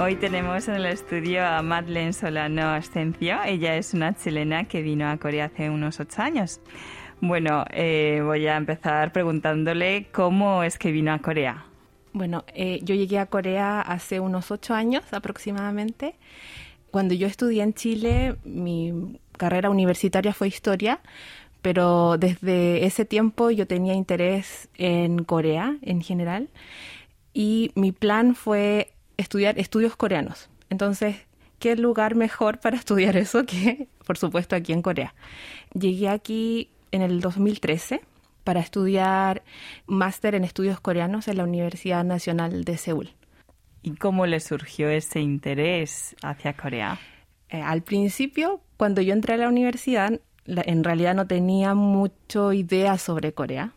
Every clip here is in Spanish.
Hoy tenemos en el estudio a Madeleine Solano Ascencio. Ella es una chilena que vino a Corea hace unos ocho años. Bueno, eh, voy a empezar preguntándole cómo es que vino a Corea. Bueno, eh, yo llegué a Corea hace unos ocho años aproximadamente. Cuando yo estudié en Chile, mi carrera universitaria fue historia, pero desde ese tiempo yo tenía interés en Corea en general y mi plan fue estudiar estudios coreanos. Entonces, ¿qué lugar mejor para estudiar eso que, por supuesto, aquí en Corea? Llegué aquí en el 2013 para estudiar máster en estudios coreanos en la Universidad Nacional de Seúl. ¿Y cómo le surgió ese interés hacia Corea? Eh, al principio, cuando yo entré a la universidad, en realidad no tenía mucho idea sobre Corea,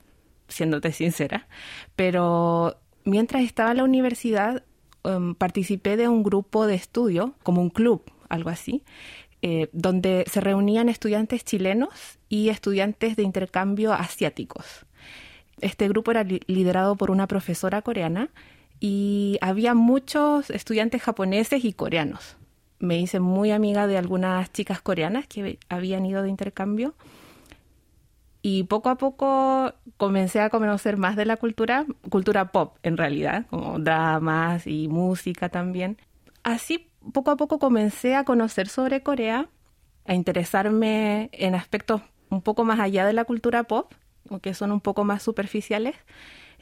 siéndote sincera, pero mientras estaba en la universidad em, participé de un grupo de estudio, como un club, algo así, eh, donde se reunían estudiantes chilenos y estudiantes de intercambio asiáticos. Este grupo era liderado por una profesora coreana y había muchos estudiantes japoneses y coreanos. Me hice muy amiga de algunas chicas coreanas que habían ido de intercambio y poco a poco comencé a conocer más de la cultura, cultura pop en realidad, como dramas y música también. Así poco a poco comencé a conocer sobre Corea, a interesarme en aspectos un poco más allá de la cultura pop, que son un poco más superficiales.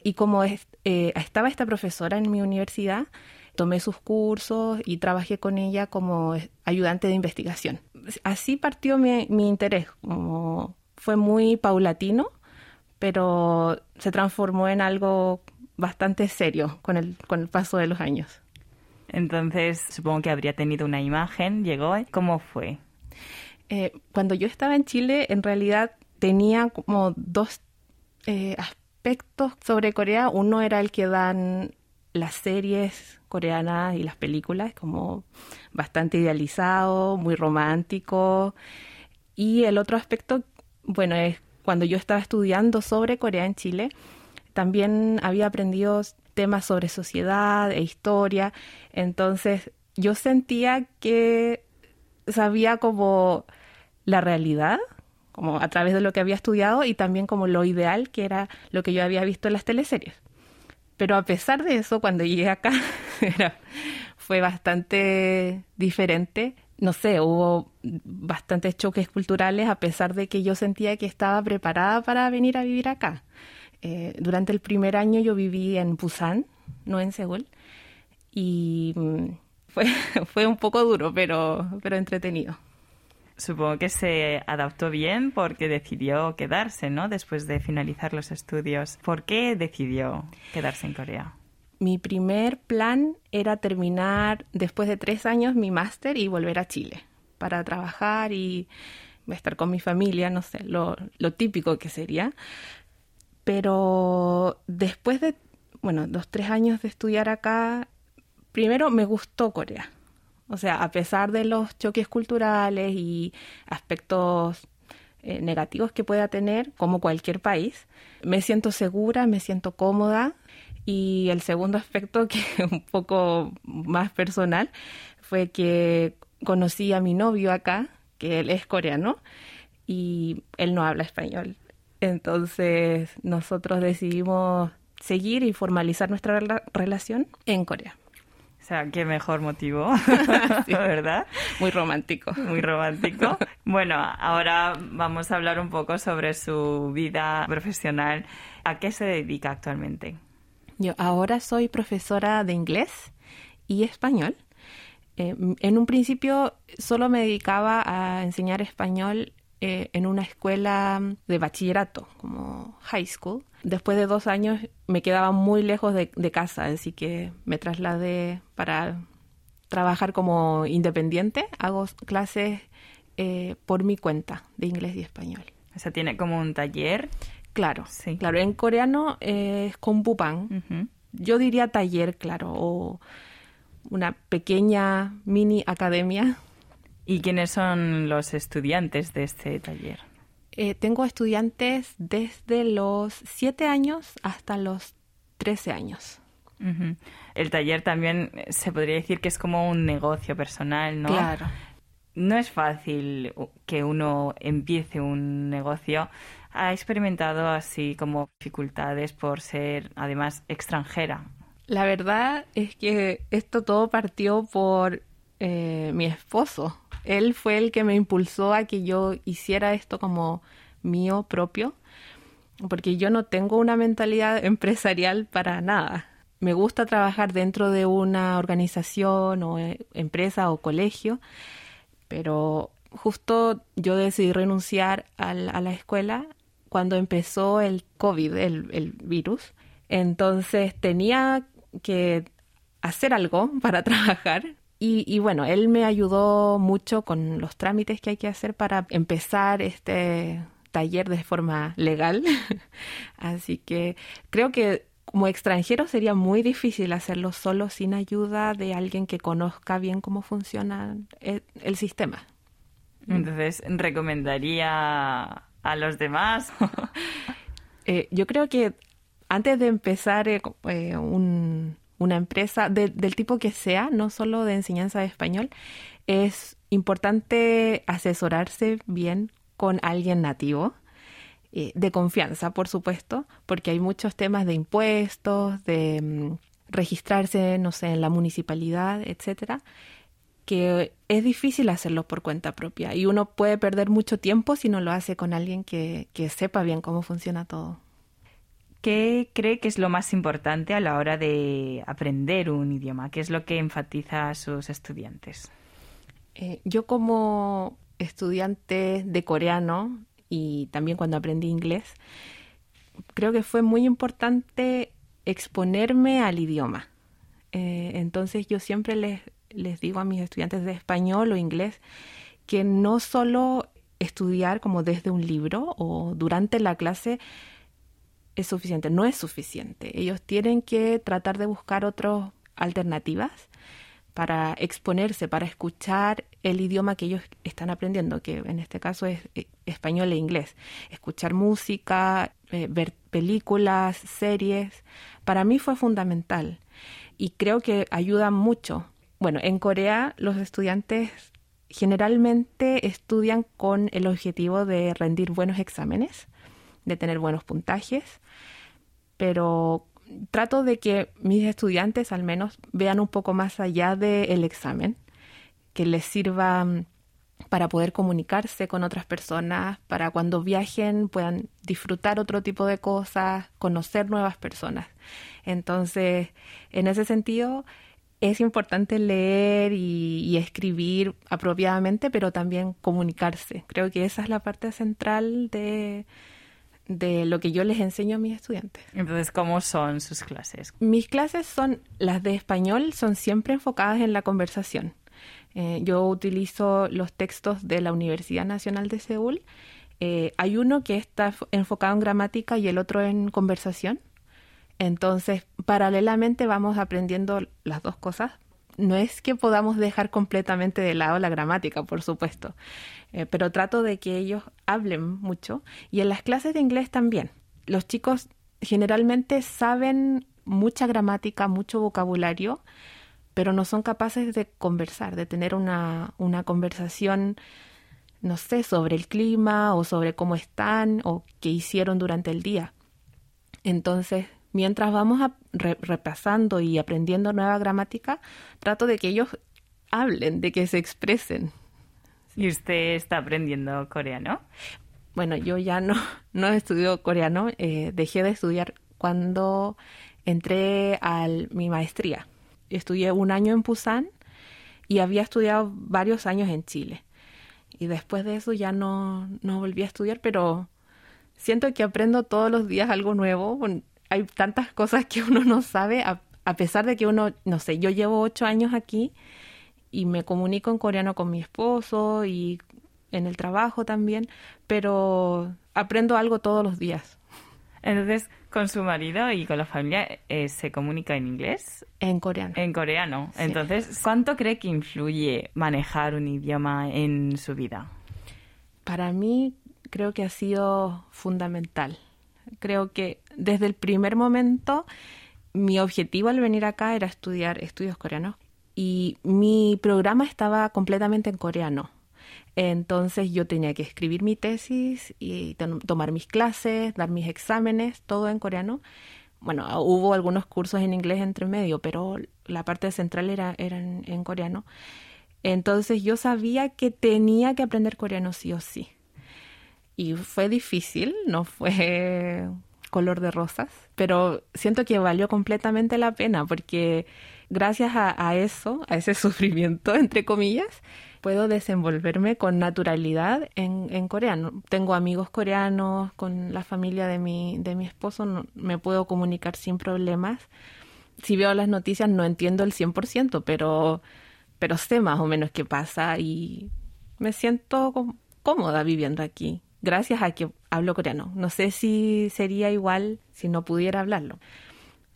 Y como eh, estaba esta profesora en mi universidad, tomé sus cursos y trabajé con ella como ayudante de investigación. Así partió mi, mi interés, como fue muy paulatino, pero se transformó en algo bastante serio con el, con el paso de los años. Entonces, supongo que habría tenido una imagen, llegó. ¿Cómo fue? Eh, cuando yo estaba en Chile, en realidad tenía como dos eh, aspectos sobre Corea. Uno era el que dan las series coreanas y las películas, como bastante idealizado, muy romántico. Y el otro aspecto, bueno, es cuando yo estaba estudiando sobre Corea en Chile, también había aprendido temas sobre sociedad e historia. Entonces yo sentía que sabía como la realidad, como a través de lo que había estudiado y también como lo ideal que era lo que yo había visto en las teleseries. Pero a pesar de eso, cuando llegué acá, fue bastante diferente. No sé, hubo bastantes choques culturales a pesar de que yo sentía que estaba preparada para venir a vivir acá. Eh, durante el primer año yo viví en Busan, no en Seúl, y mm, fue, fue un poco duro, pero, pero entretenido. Supongo que se adaptó bien porque decidió quedarse, ¿no? Después de finalizar los estudios. ¿Por qué decidió quedarse en Corea? Mi primer plan era terminar después de tres años mi máster y volver a Chile para trabajar y estar con mi familia, no sé, lo, típico que sería. Pero después de, bueno, dos, tres años de estudiar acá, primero me gustó Corea. O sea, a pesar de los choques culturales y aspectos eh, negativos que pueda tener, como cualquier país, me siento segura, me siento cómoda. Y el segundo aspecto, que es un poco más personal, fue que conocí a mi novio acá, que él es coreano, y él no habla español. Entonces nosotros decidimos seguir y formalizar nuestra relación en Corea. O sea, qué mejor motivo, ¿verdad? Muy romántico. Muy romántico. Bueno, ahora vamos a hablar un poco sobre su vida profesional. ¿A qué se dedica actualmente? Yo ahora soy profesora de inglés y español. Eh, en un principio solo me dedicaba a enseñar español eh, en una escuela de bachillerato, como high school. Después de dos años me quedaba muy lejos de, casa, así que me trasladé para trabajar como independiente. Hago clases eh, por mi cuenta de inglés y español. O sea, tiene como un taller. Claro, sí. Claro, en coreano es con bupan. Yo diría taller, claro, o una pequeña mini academia ¿Y quiénes son los estudiantes de este taller? Eh, tengo estudiantes desde los 7 años hasta los 13 años. El taller también se podría decir que es como un negocio personal, ¿no? Claro. No es fácil que uno empiece un negocio. ¿Ha experimentado así como dificultades por ser además extranjera? La verdad es que esto todo partió por eh, mi esposo. Él fue el que me impulsó a que yo hiciera esto como mío propio, porque yo no tengo una mentalidad empresarial para nada. Me gusta trabajar dentro de una organización o eh, empresa o colegio, pero justo yo decidí renunciar a la, escuela cuando empezó el COVID, el virus. Entonces tenía que hacer algo para trabajar y, bueno, él me ayudó mucho con los trámites que hay que hacer para empezar este taller de forma legal. Así que creo que como extranjero sería muy difícil hacerlo solo sin ayuda de alguien que conozca bien cómo funciona el, sistema. Entonces, ¿recomendaría a los demás? Eh, yo creo que antes de empezar eh, eh, un, una empresa del tipo que sea, no solo de enseñanza de español, es importante asesorarse bien con alguien nativo, eh, de confianza, por supuesto, porque hay muchos temas de impuestos, de mm, registrarse, no sé, en la municipalidad, etcétera, que es difícil hacerlo por cuenta propia y uno puede perder mucho tiempo si no lo hace con alguien que, que sepa bien cómo funciona todo. ¿Qué cree que es lo más importante a la hora de aprender un idioma? ¿Qué es lo que enfatiza a sus estudiantes? Eh, yo como estudiante de coreano y también cuando aprendí inglés, creo que fue muy importante exponerme al idioma. Eh, entonces yo siempre les, les digo a mis estudiantes de español o inglés que no solo estudiar como desde un libro o durante la clase es suficiente, no es suficiente. Ellos tienen que tratar de buscar otras alternativas para exponerse, para escuchar el idioma que ellos están aprendiendo, que en este caso es eh, español e inglés. Escuchar música, eh, ver películas, series, para mí fue fundamental y creo que ayuda mucho. Bueno, en Corea los estudiantes generalmente estudian con el objetivo de rendir buenos exámenes de tener buenos puntajes, pero trato de que mis estudiantes al menos vean un poco más allá del examen, que les sirva mm, para poder comunicarse con otras personas, para cuando viajen puedan disfrutar otro tipo de cosas, conocer nuevas personas. Entonces, en ese sentido, es importante leer y, y, escribir apropiadamente, pero también comunicarse. Creo que esa es la parte central de, de lo que yo les enseño a mis estudiantes. Entonces, ¿cómo son sus clases? Mis clases son, las de español, son siempre enfocadas en la conversación. Eh, yo utilizo los textos de la Universidad Nacional de Seúl. Eh, hay uno que está enfocado en gramática y el otro en conversación. Entonces, paralelamente vamos aprendiendo las dos cosas no es que podamos dejar completamente de lado la gramática, por supuesto, eh, pero trato de que ellos hablen mucho y en las clases de inglés también. Los chicos generalmente saben mucha gramática, mucho vocabulario, pero no son capaces de conversar, de tener una, una conversación, no sé, sobre el clima o sobre cómo están o qué hicieron durante el día. Entonces, mientras vamos repasando y aprendiendo nueva gramática, trato de que ellos hablen, de que se expresen. ¿Y usted está aprendiendo coreano? Bueno, yo ya no, no estudio coreano, eh, dejé de estudiar cuando entré a mi maestría. Estudié un año en Pusan y había estudiado varios años en Chile. Y después de eso ya no, no volví a estudiar, pero siento que aprendo todos los días algo nuevo hay tantas cosas que uno no sabe, a, pesar de que uno, no sé, yo llevo ocho años aquí y me comunico en coreano con mi esposo y en el trabajo también, pero aprendo algo todos los días. Entonces, con su marido y con la familia eh, se comunica en inglés. En coreano. En coreano. Entonces, ¿cuánto cree que influye manejar un idioma en su vida? Para mí creo que ha sido fundamental. Creo que desde el primer momento mi objetivo al venir acá era estudiar estudios coreanos y mi programa estaba completamente en coreano. Entonces yo tenía que escribir mi tesis y tomar mis clases, dar mis exámenes, todo en coreano. Bueno, hubo algunos cursos en inglés entre medio, pero la parte central era, era en coreano. Entonces yo sabía que tenía que aprender coreano sí o sí. Y fue difícil, no fue color de rosas, pero siento que valió completamente la pena porque gracias a, eso, a ese sufrimiento, entre comillas, puedo desenvolverme con naturalidad en, coreano. Tengo amigos coreanos, con la familia de mi, de mi esposo me puedo comunicar sin problemas. Si veo las noticias no entiendo el 100%, pero, pero sé más o menos qué pasa y me siento cómoda viviendo aquí gracias a que hablo coreano. No sé si sería igual si no pudiera hablarlo.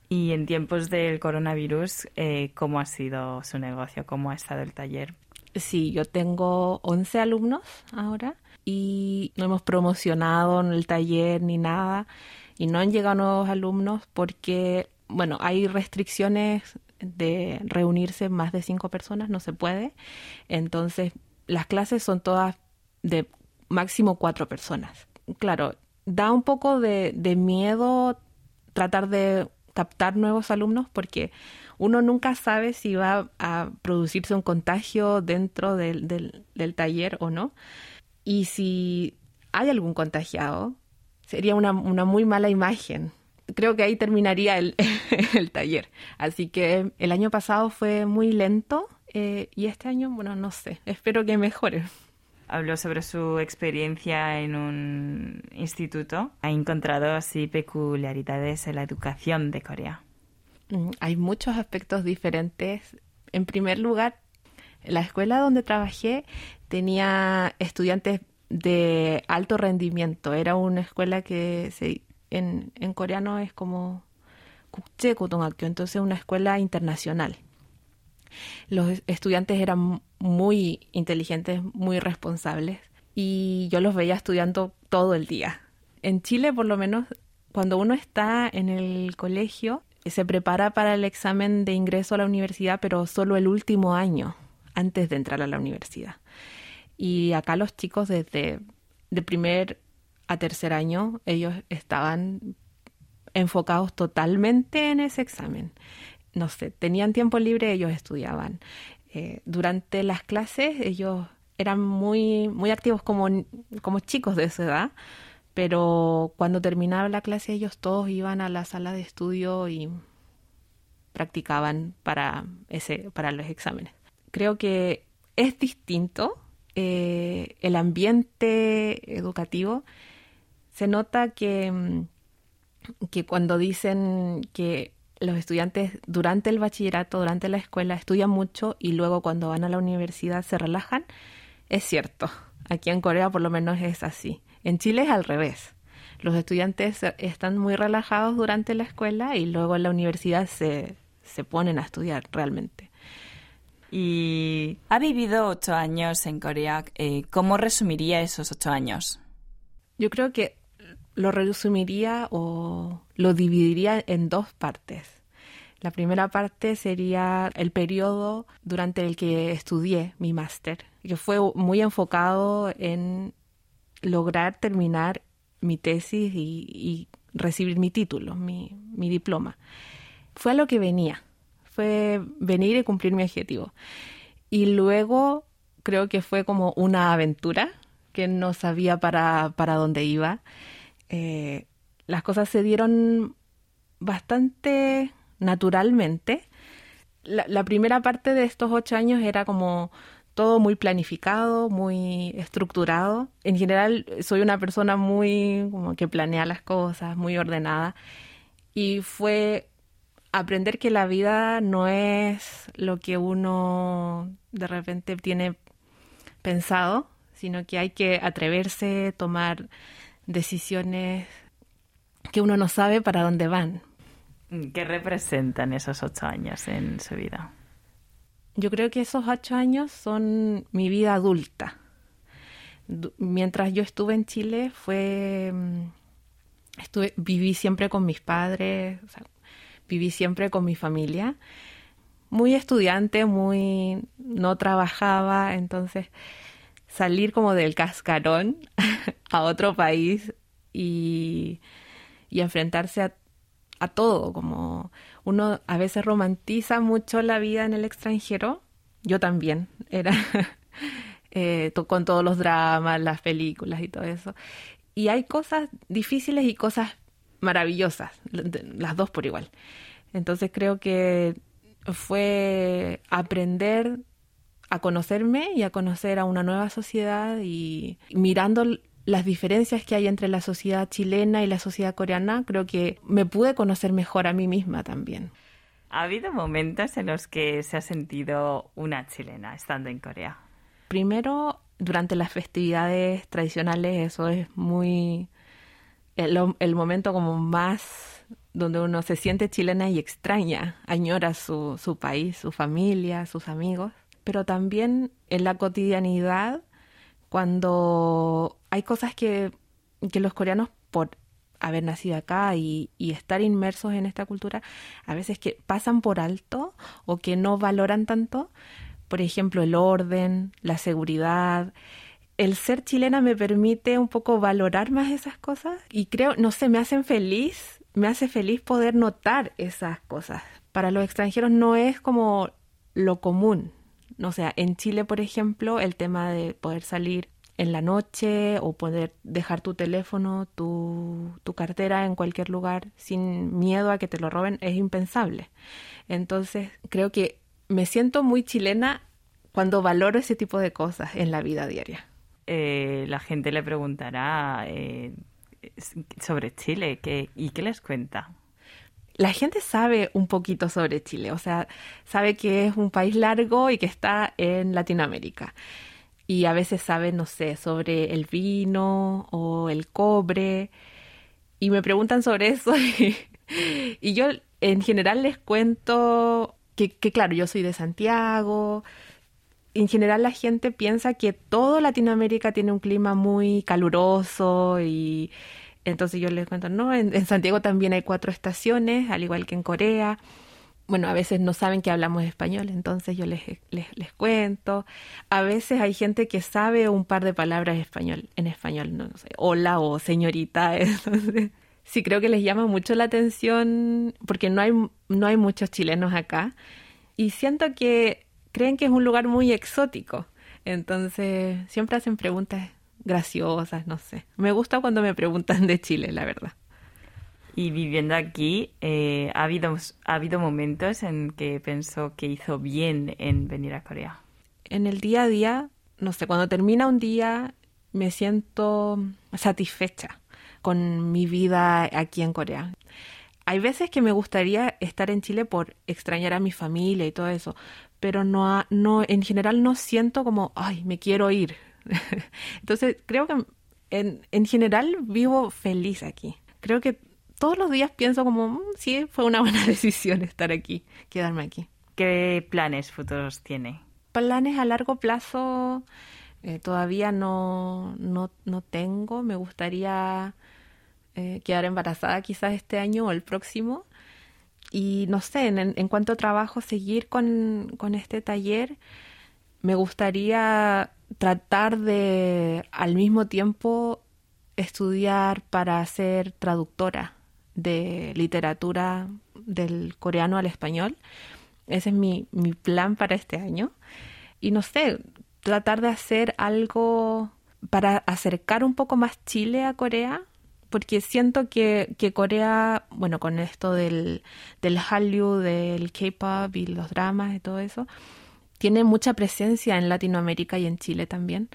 Y en tiempos del coronavirus, eh, ¿cómo ha sido su negocio? ¿Cómo ha estado el taller? Sí, yo tengo 11 alumnos ahora y no hemos promocionado el taller ni nada y no han llegado nuevos alumnos porque, bueno, hay restricciones de reunirse más de cinco personas, no se puede. Entonces, las clases son todas de máximo cuatro personas. Claro, da un poco de, miedo tratar de captar nuevos alumnos porque uno nunca sabe si va a producirse un contagio dentro del, taller o no. Y si hay algún contagiado, sería una, muy mala imagen. Creo que ahí terminaría el, el, taller. Así que el año pasado fue muy lento eh, y este año, bueno, no sé, espero que mejore habló sobre su experiencia en un instituto. Ha encontrado así peculiaridades en la educación de Corea. Mm, hay muchos aspectos diferentes. En primer lugar, la escuela donde trabajé tenía estudiantes de alto rendimiento. Era una escuela que se, en, en coreano es como entonces una escuela internacional. Los estudiantes eran muy inteligentes, muy responsables y yo los veía estudiando todo el día. En Chile, por lo menos, cuando uno está en el colegio, se prepara para el examen de ingreso a la universidad, pero solo el último año antes de entrar a la universidad. Y acá los chicos desde de primer a tercer año, ellos estaban enfocados totalmente en ese examen no sé, tenían tiempo libre, ellos estudiaban. Eh, durante las clases ellos eran muy, muy activos como, como chicos de esa edad, pero cuando terminaba la clase ellos todos iban a la sala de estudio y practicaban para, ese, para los exámenes. Creo que es distinto eh, el ambiente educativo. Se nota que, que cuando dicen que los estudiantes durante el bachillerato, durante la escuela, estudian mucho y luego cuando van a la universidad se relajan, es cierto. Aquí en Corea por lo menos es así. En Chile es al revés. Los estudiantes están muy relajados durante la escuela y luego en la universidad se, se ponen a estudiar realmente. Y ha vivido ocho años en Corea. Eh, ¿Cómo resumiría esos ocho años? Yo creo que lo resumiría o lo dividiría en dos partes. La primera parte sería el periodo durante el que estudié mi máster, que fue muy enfocado en lograr terminar mi tesis y, recibir mi título, mi, mi diploma. Fue a lo que venía, fue venir y cumplir mi objetivo. Y luego creo que fue como una aventura que no sabía para, para dónde iba eh, las cosas se dieron bastante naturalmente. La, primera parte de estos ocho años era como todo muy planificado, muy estructurado. En general soy una persona muy como que planea las cosas, muy ordenada. Y fue aprender que la vida no es lo que uno de repente tiene pensado, sino que hay que atreverse, tomar decisiones que uno no sabe para dónde van. ¿Qué representan esos ocho años en su vida? Yo creo que esos ocho años son mi vida adulta. Mientras yo estuve en Chile fue... Mm, estuve, viví siempre con mis padres. viví siempre con mi familia. Muy estudiante, muy no trabajaba, entonces salir como del cascarón a otro país y, y enfrentarse a, todo, como uno a veces romantiza mucho la vida en el extranjero, yo también, era eh, con todos los dramas, las películas y todo eso. Y hay cosas difíciles y cosas maravillosas, las dos por igual. Entonces creo que fue aprender a conocerme y a conocer a una nueva sociedad y mirando las diferencias que hay entre la sociedad chilena y la sociedad coreana, creo que me pude conocer mejor a mí misma también. ¿Ha habido momentos en los que se ha sentido una chilena estando en Corea? Primero, durante las festividades tradicionales, eso es muy el, momento como más donde uno se siente chilena y extraña, añora su, su país, su familia, sus amigos, pero también en la cotidianidad, cuando hay cosas que, que los coreanos, por haber nacido acá y, y, estar inmersos en esta cultura, a veces que pasan por alto o que no valoran tanto, por ejemplo, el orden, la seguridad, el ser chilena me permite un poco valorar más esas cosas y creo, no sé, me hacen feliz, me hace feliz poder notar esas cosas. Para los extranjeros no es como lo común. O sea, en Chile, por ejemplo, el tema de poder salir en la noche o poder dejar tu teléfono, tu, tu cartera en cualquier lugar sin miedo a que te lo roben es impensable. Entonces, creo que me siento muy chilena cuando valoro ese tipo de cosas en la vida diaria. Eh, la gente le preguntará eh, sobre Chile y qué les cuenta. La gente sabe un poquito sobre Chile, o sea, sabe que es un país largo y que está en Latinoamérica. Y a veces sabe, no sé, sobre el vino o el cobre. Y me preguntan sobre eso y, yo en general les cuento que, que, claro, yo soy de Santiago, en general la gente piensa que todo Latinoamérica tiene un clima muy caluroso y entonces yo les cuento, no, en, Santiago también hay cuatro estaciones, al igual que en Corea. Bueno, a veces no saben que hablamos español, entonces yo les, les, cuento. A veces hay gente que sabe un par de palabras español, en español, no, sé, hola o señorita. Entonces, sí creo que les llama mucho la atención porque no hay, no hay muchos chilenos acá. Y siento que creen que es un lugar muy exótico. Entonces, siempre hacen preguntas graciosas, no sé. Me gusta cuando me preguntan de Chile, la verdad. Y viviendo aquí, eh, ¿ha, habido, ¿ha habido momentos en que pensó que hizo bien en venir a Corea? En el día a día, no sé, cuando termina un día me siento satisfecha con mi vida aquí en Corea. Hay veces que me gustaría estar en Chile por extrañar a mi familia y todo eso, pero no, no, en general no siento como, ay, me quiero ir. Entonces, creo que en, en general vivo feliz aquí. Creo que todos los días pienso como, mm, sí, fue una buena decisión estar aquí, quedarme aquí. ¿Qué planes futuros tiene? Planes a largo plazo eh, todavía no, no, no, tengo. Me gustaría eh, quedar embarazada quizás este año o el próximo y no sé, en, cuanto a trabajo, seguir con, con este taller, me gustaría tratar de al mismo tiempo estudiar para ser traductora de literatura del coreano al español. Ese es mi, mi plan para este año. Y no sé, tratar de hacer algo para acercar un poco más Chile a Corea porque siento que, que Corea, bueno, con esto del, del del K-pop y los dramas y todo eso, tiene mucha presencia en Latinoamérica y en Chile también.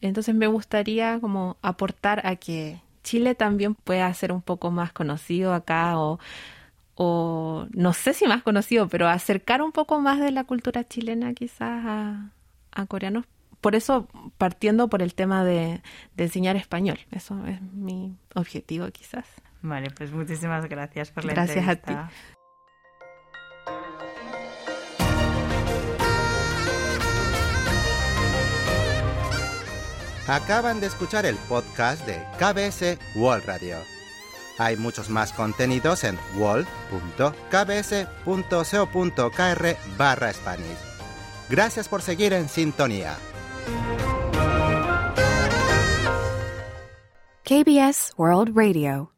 Entonces me gustaría como aportar a que Chile también pueda ser un poco más conocido acá o, o no sé si más conocido, pero acercar un poco más de la cultura chilena quizás a, a coreanos por eso partiendo por el tema de, enseñar español. Eso es mi objetivo quizás. Vale, pues muchísimas gracias por la gracias entrevista. Gracias a ti. Acaban de escuchar el podcast de KBS World Radio. Hay muchos más contenidos en wall.kbs.co.kr barra Spanish. Gracias por seguir en sintonía. KBS World Radio